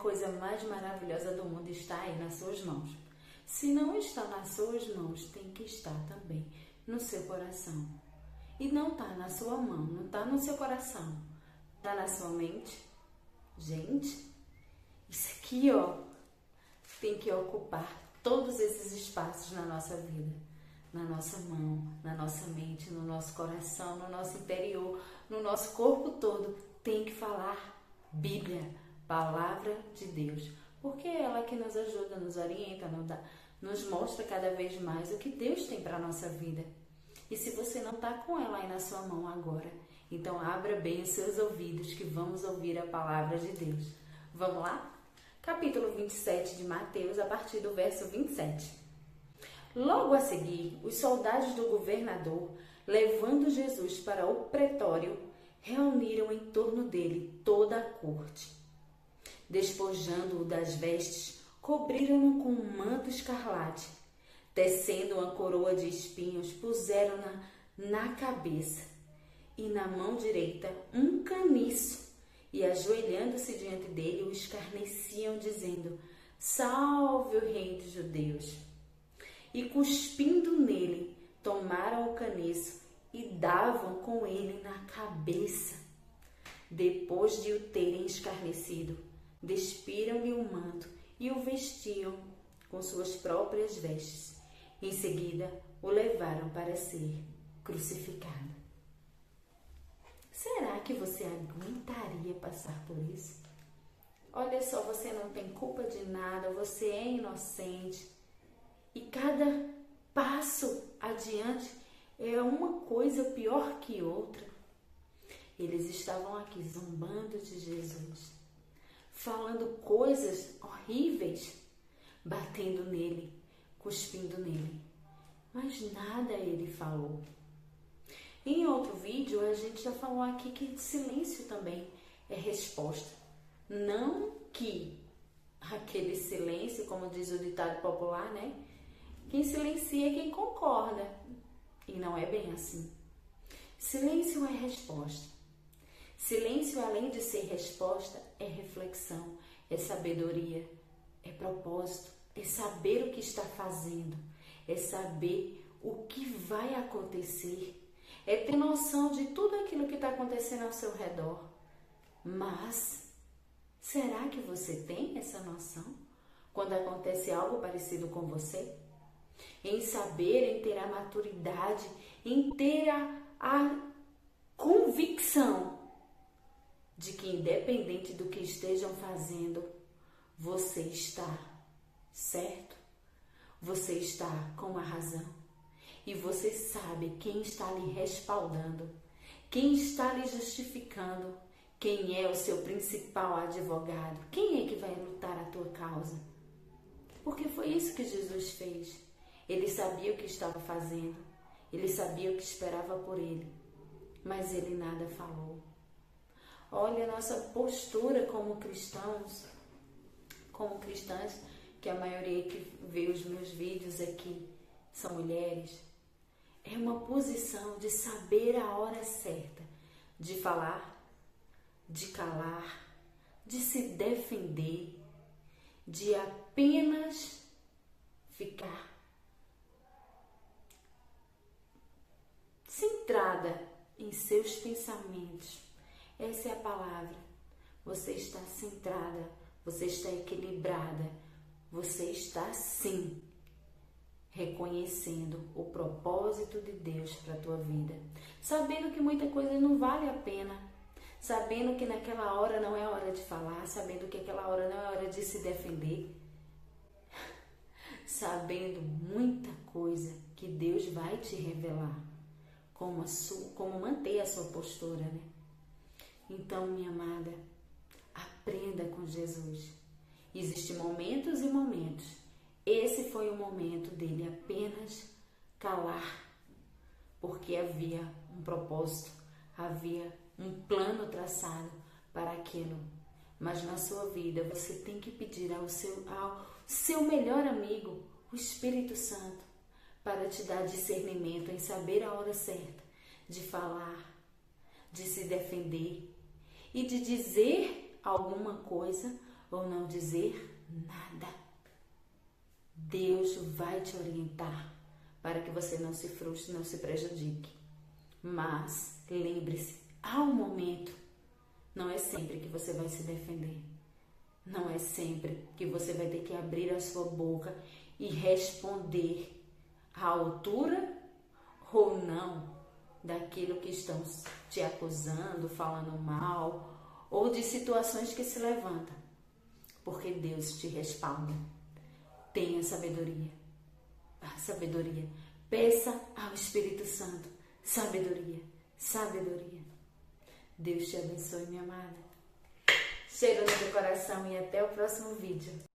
coisa mais maravilhosa do mundo está aí nas suas mãos. Se não está nas suas mãos, tem que estar também no seu coração. E não está na sua mão, não está no seu coração, está na sua mente. Gente, isso aqui, ó, tem que ocupar todos esses espaços na nossa vida, na nossa mão, na nossa mente, no nosso coração, no nosso interior, no nosso corpo todo. Tem que falar Bíblia, palavra de Deus, porque é ela que nos ajuda, nos orienta, nos mostra cada vez mais o que Deus tem para a nossa vida. E se você não está com ela aí na sua mão agora, então abra bem os seus ouvidos que vamos ouvir a palavra de Deus. Vamos lá? Capítulo 27 de Mateus, a partir do verso 27. Logo a seguir, os soldados do governador, levando Jesus para o pretório, reuniram em torno dele toda a corte. Despojando-o das vestes, cobriram-no com um manto escarlate Tecendo uma coroa de espinhos, puseram-na na cabeça e na mão direita um caniço, e ajoelhando-se diante dele, o escarneciam, dizendo: Salve o Rei dos Judeus! E cuspindo nele, tomaram o caniço e davam com ele na cabeça. Depois de o terem escarnecido, despiram-lhe o manto e o vestiam com suas próprias vestes em seguida, o levaram para ser crucificado. Será que você aguentaria passar por isso? Olha só, você não tem culpa de nada, você é inocente. E cada passo adiante é uma coisa pior que outra. Eles estavam aqui zombando de Jesus, falando coisas horríveis, batendo nele, cuspindo nele. Mas nada ele falou. Em outro vídeo, a gente já falou aqui que silêncio também é resposta. Não que aquele silêncio, como diz o ditado popular, né? Quem silencia é quem concorda. E não é bem assim. Silêncio é resposta. Silêncio, além de ser resposta, é reflexão, é sabedoria, é propósito, é saber o que está fazendo, é saber o que vai acontecer, é ter noção de tudo aquilo que está acontecendo ao seu redor. Mas será que você tem essa noção quando acontece algo parecido com você? Em saber, em ter a maturidade, em ter a, a convicção de que, independente do que estejam fazendo, você está certo? Você está com a razão e você sabe quem está lhe respaldando, quem está lhe justificando, quem é o seu principal advogado, quem é que vai lutar a tua causa. Porque foi isso que Jesus fez. Ele sabia o que estava fazendo, ele sabia o que esperava por ele, mas ele nada falou. Olha a nossa postura como cristãos, como cristãs, que a maioria que vê os meus vídeos aqui são mulheres, é uma posição de saber a hora certa, de falar, de calar, de se defender, de apenas ficar centrada em seus pensamentos. Essa é a palavra. Você está centrada, você está equilibrada, você está sim reconhecendo o propósito de Deus para a tua vida, sabendo que muita coisa não vale a pena, sabendo que naquela hora não é hora de falar, sabendo que aquela hora não é hora de se defender, sabendo muita coisa que Deus vai te revelar, como, a sua, como manter a sua postura, né? Então, minha amada, aprenda com Jesus Existem momentos e momentos. Esse foi o momento dele apenas calar, porque havia um propósito, havia um plano traçado para aquilo. Mas na sua vida você tem que pedir ao seu, ao seu melhor amigo, o Espírito Santo, para te dar discernimento em saber a hora certa de falar, de se defender e de dizer alguma coisa ou não dizer nada. Deus vai te orientar para que você não se frustre, não se prejudique. Mas lembre-se, há um momento, não é sempre que você vai se defender. Não é sempre que você vai ter que abrir a sua boca e responder à altura ou não daquilo que estão te acusando, falando mal, ou de situações que se levantam. Porque Deus te respalda. Tenha sabedoria. A sabedoria. Peça ao Espírito Santo sabedoria. Sabedoria. Deus te abençoe, minha amada. Cheiro no teu coração e até o próximo vídeo.